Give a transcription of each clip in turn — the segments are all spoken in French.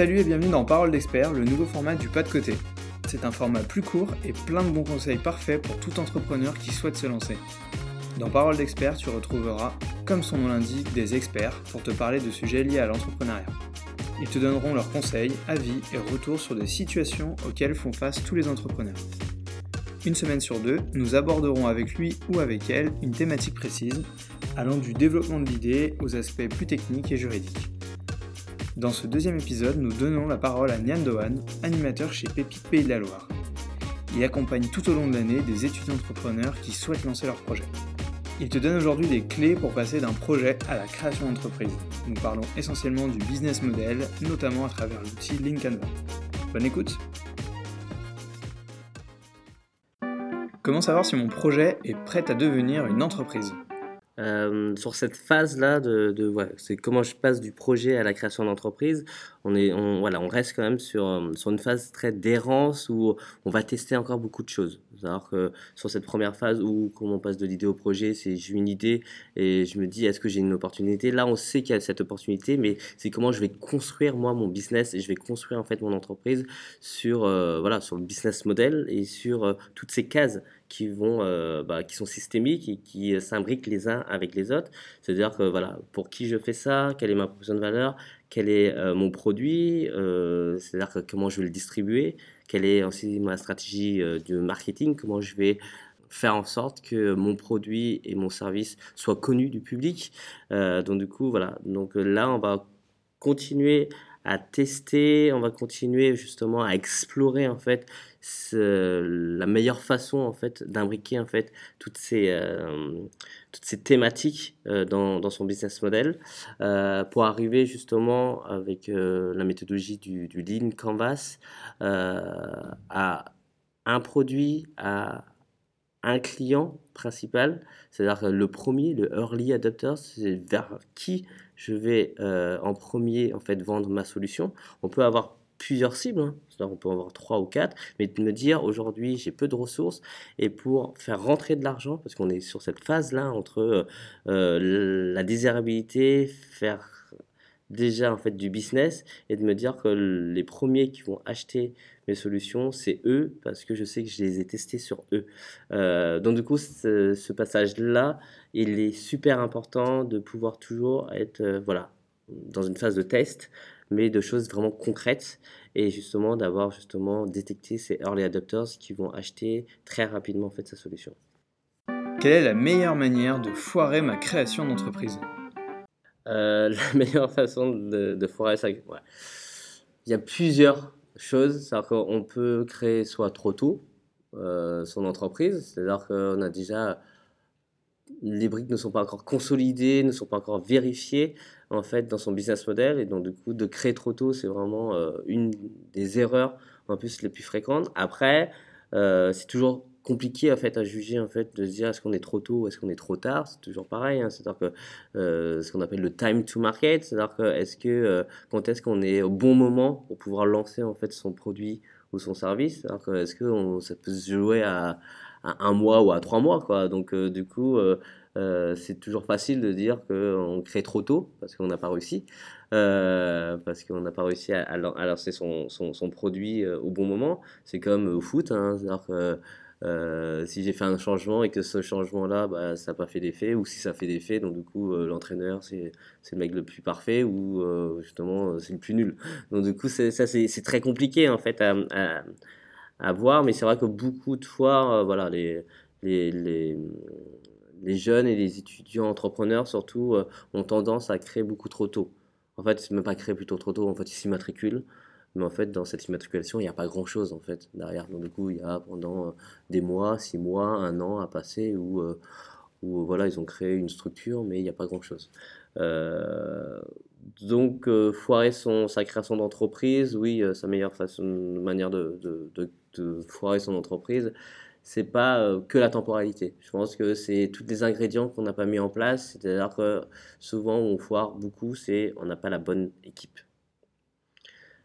Salut et bienvenue dans Parole d'expert, le nouveau format du pas de côté. C'est un format plus court et plein de bons conseils parfaits pour tout entrepreneur qui souhaite se lancer. Dans Parole d'expert, tu retrouveras, comme son nom l'indique, des experts pour te parler de sujets liés à l'entrepreneuriat. Ils te donneront leurs conseils, avis et retours sur des situations auxquelles font face tous les entrepreneurs. Une semaine sur deux, nous aborderons avec lui ou avec elle une thématique précise, allant du développement de l'idée aux aspects plus techniques et juridiques. Dans ce deuxième épisode, nous donnons la parole à Nian Dohan, animateur chez Pépite Pays de la Loire. Il accompagne tout au long de l'année des étudiants entrepreneurs qui souhaitent lancer leur projet. Il te donne aujourd'hui des clés pour passer d'un projet à la création d'entreprise. Nous parlons essentiellement du business model, notamment à travers l'outil LinkCanva. Bonne écoute Comment savoir si mon projet est prêt à devenir une entreprise? Euh, sur cette phase-là de, de c'est comment je passe du projet à la création d'entreprise. On est, on, voilà, on reste quand même sur, euh, sur une phase très d'errance où on va tester encore beaucoup de choses. Alors que sur cette première phase où comment on passe de l'idée au projet, c'est j'ai une idée et je me dis est-ce que j'ai une opportunité? Là, on sait qu'il y a cette opportunité, mais c'est comment je vais construire moi mon business et je vais construire en fait mon entreprise sur euh, voilà sur le business model et sur toutes ces cases qui vont, euh, bah, qui sont systémiques et qui euh, s'imbriquent les uns avec les autres. C'est-à-dire que voilà, pour qui je fais ça, quelle est ma proposition de valeur, quel est euh, mon produit, c'est-à-dire que comment je vais le distribuer, quelle est aussi ma stratégie de marketing, comment je vais faire en sorte que mon produit et mon service soient connus du public. donc du coup, voilà. Donc là, on va continuer à tester, on va continuer justement à explorer en fait la meilleure façon en fait d'imbriquer en fait toutes ces euh, toutes ces thématiques euh, dans, dans, son business model euh, pour arriver justement avec la méthodologie du, du Lean Canvas à un produit à un client principal, c'est-à-dire le premier, le early adopter, c'est vers qui je vais en premier en fait vendre ma solution. On peut avoir plusieurs cibles, hein. on peut avoir trois ou quatre, mais de me dire aujourd'hui j'ai peu de ressources et pour faire rentrer de l'argent, parce qu'on est sur cette phase-là entre euh, la désirabilité, faire déjà en fait du business et de me dire que les premiers qui vont acheter mes solutions c'est eux parce que je sais que je les ai testés sur eux euh, donc du coup ce, passage là il est super important de pouvoir toujours être euh, voilà dans une phase de test mais de choses vraiment concrètes et justement d'avoir justement détecté ces early adopters qui vont acheter très rapidement en fait sa solution. Quelle est la meilleure manière de foirer ma création d'entreprise? Euh, La meilleure façon de, foirer ça, ouais. il y a plusieurs choses. C'est-à-dire qu'on peut créer soit trop tôt euh, son entreprise, c'est-à-dire qu'on a déjà les briques ne sont pas encore consolidées, ne sont pas encore vérifiées en fait dans son business model et donc du coup de créer trop tôt c'est vraiment euh, une des erreurs en plus les plus fréquentes. Après c'est toujours compliqué en fait à juger en fait de se dire est-ce qu'on est trop tôt ou est-ce qu'on est trop tard? C'est toujours pareil hein. c'est-à-dire que euh, ce qu'on appelle le time to market c'est-à-dire que est-ce que quand est-ce qu'on est au bon moment pour pouvoir lancer en fait son produit ou son service? Alors que est-ce que ça peut se jouer à un mois ou à trois mois. Quoi? Donc, euh, du coup, euh, euh, c'est toujours facile de dire qu'on crée trop tôt parce qu'on n'a pas réussi. parce qu'on n'a pas réussi à, lancer son produit au bon moment. C'est comme au foot, hein, c'est-à-dire que si j'ai fait un changement et que ce changement-là, bah, ça n'a pas fait d'effet, ou si ça fait d'effet, donc du coup, l'entraîneur, c'est le mec le plus parfait, ou justement, c'est le plus nul. Donc du coup, ça, c'est très compliqué, en fait, à, voir, mais c'est vrai que beaucoup de fois, euh, voilà, les, les, les, jeunes et les étudiants entrepreneurs, surtout, euh, ont tendance à créer beaucoup trop tôt. En fait, c'est même pas créer plutôt trop tôt, en fait, ils s'immatriculent. Mais en fait, dans cette immatriculation, il n'y a pas grand-chose, en fait, derrière. Donc, du coup, il y a pendant euh, des mois, six mois, un an à passer où, où voilà, ils ont créé une structure, mais il n'y a pas grand-chose. donc, foirer son, sa création d'entreprise, oui, sa meilleure façon, manière de, de, foirer son entreprise, c'est pas euh, que la temporalité. Je pense que c'est tous les ingrédients qu'on n'a pas mis en place. C'est-à-dire que souvent, on foire beaucoup, c'est on n'a pas la bonne équipe.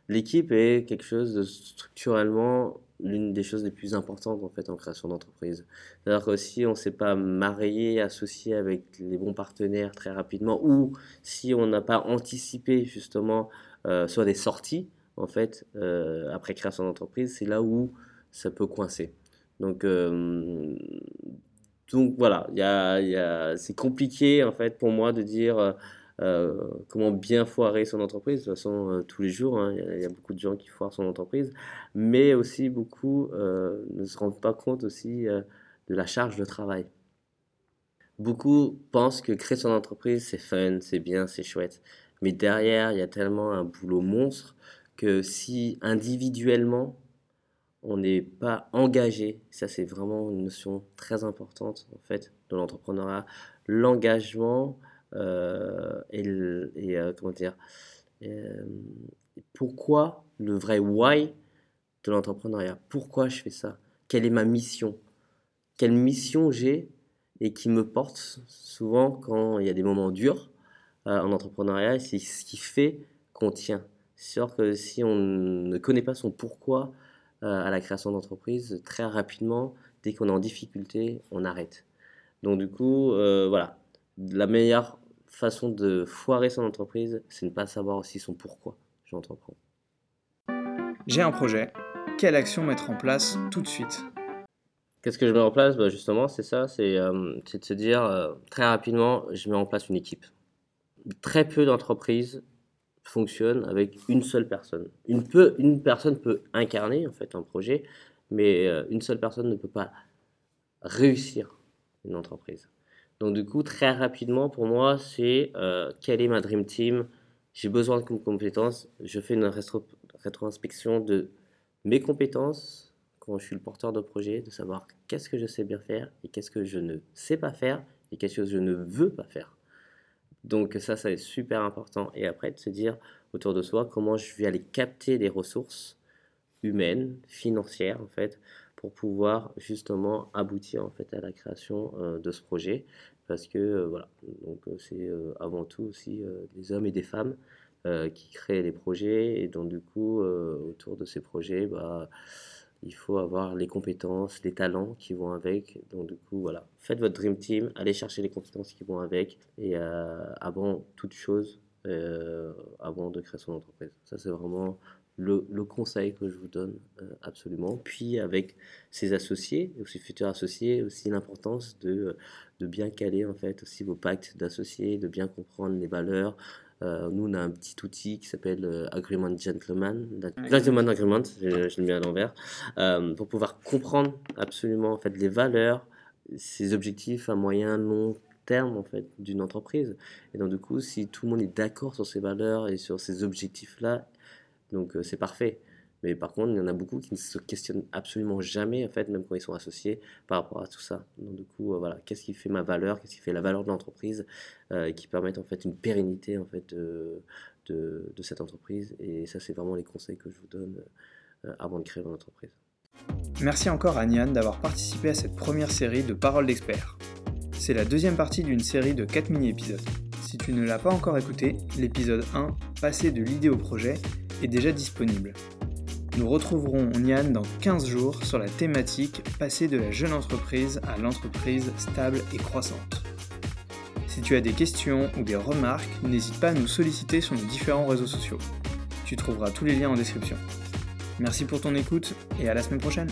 L'équipe est quelque chose de structurellement l'une des choses les plus importantes en fait en création d'entreprise. C'est-à-dire que si on ne s'est pas marié, associé avec les bons partenaires très rapidement, ou si on n'a pas anticipé justement euh, soit des sorties, en fait, euh, après création d'entreprise, c'est là où ça peut coincer. Donc, euh, voilà, c'est compliqué en fait pour moi de dire euh, comment bien foirer son entreprise. De toute façon, tous les jours, hein, il y, a beaucoup de gens qui foirent son entreprise, mais aussi beaucoup ne se rendent pas compte aussi de la charge de travail. Beaucoup pensent que créer son entreprise, c'est fun, c'est bien, c'est chouette. Mais derrière, il y a tellement un boulot monstre que si individuellement, on n'est pas engagé, ça c'est vraiment une notion très importante en fait de l'entrepreneuriat, l'engagement euh, et, et euh, comment dire, euh, pourquoi le vrai why de l'entrepreneuriat, pourquoi je fais ça, quelle est ma mission, quelle mission j'ai et qui me porte souvent quand il y a des moments durs en entrepreneuriat, c'est ce qui fait qu'on tient. C'est sûr que si on ne connaît pas son pourquoi euh, à la création d'entreprise, très rapidement, dès qu'on est en difficulté, on arrête. Donc du coup, euh, voilà, la meilleure façon de foirer son entreprise, c'est ne pas savoir aussi son pourquoi j'entreprends. J'ai un projet. Quelle action mettre en place tout de suite? Qu'est-ce que je mets en place? Bah Justement, c'est ça, c'est euh, de se dire très rapidement, je mets en place une équipe. Très peu d'entreprises fonctionne avec une seule personne. Une personne peut incarner en fait un projet, mais euh, une seule personne ne peut pas réussir une entreprise. Donc du coup, très rapidement, pour moi, c'est euh, quelle est ma Dream Team? J'ai besoin de compétences. Je fais une rétroinspection de mes compétences quand je suis le porteur de projet, de savoir qu'est-ce que je sais bien faire et qu'est-ce que je ne sais pas faire et qu'est-ce que je ne veux pas faire. Donc ça, ça est super important. Et après, de se dire autour de soi comment je vais aller capter des ressources humaines, financières, en fait, pour pouvoir justement aboutir en fait à la création euh, de ce projet. Parce que euh, voilà, donc euh, c'est avant tout aussi des hommes et des femmes qui créent les projets. Et donc du coup, autour de ces projets, bah, il faut avoir les compétences, les talents qui vont avec. Donc du coup, voilà, faites votre Dream Team, allez chercher les compétences qui vont avec. Et avant toute chose, avant de créer son entreprise. Ça, c'est vraiment le, conseil que je vous donne euh, absolument. Puis avec ses associés, et ses futurs associés, aussi l'importance de, de bien caler en fait aussi vos pactes d'associés, de bien comprendre les valeurs, euh, nous, on a un petit outil qui s'appelle euh, Agreement Gentleman, Gentleman Agreement, je, je, le mets à l'envers, euh, pour pouvoir comprendre absolument en fait les valeurs, ses objectifs à moyen, long terme en fait d'une entreprise. Et donc du coup, si tout le monde est d'accord sur ces valeurs et sur ces objectifs-là, donc c'est parfait. Mais par contre, il y en a beaucoup qui ne se questionnent absolument jamais, en fait, même quand ils sont associés par rapport à tout ça. Donc, du coup, euh, voilà, qu'est-ce qui fait ma valeur, qu'est-ce qui fait la valeur de l'entreprise, euh, qui permettent en fait une pérennité en fait de, de, cette entreprise. Et ça, c'est vraiment les conseils que je vous donne euh, avant de créer votre entreprise. Merci encore à Nian d'avoir participé à cette première série de Paroles d'experts. C'est la deuxième partie d'une série de 4 mini-épisodes. Si tu ne l'as pas encore écouté, l'épisode 1, Passer de l'idée au projet, est déjà disponible. Nous retrouverons Nian dans 15 jours sur la thématique Passer de la jeune entreprise à l'entreprise stable et croissante. Si tu as des questions ou des remarques, n'hésite pas à nous solliciter sur nos différents réseaux sociaux. Tu trouveras tous les liens en description. Merci pour ton écoute et à la semaine prochaine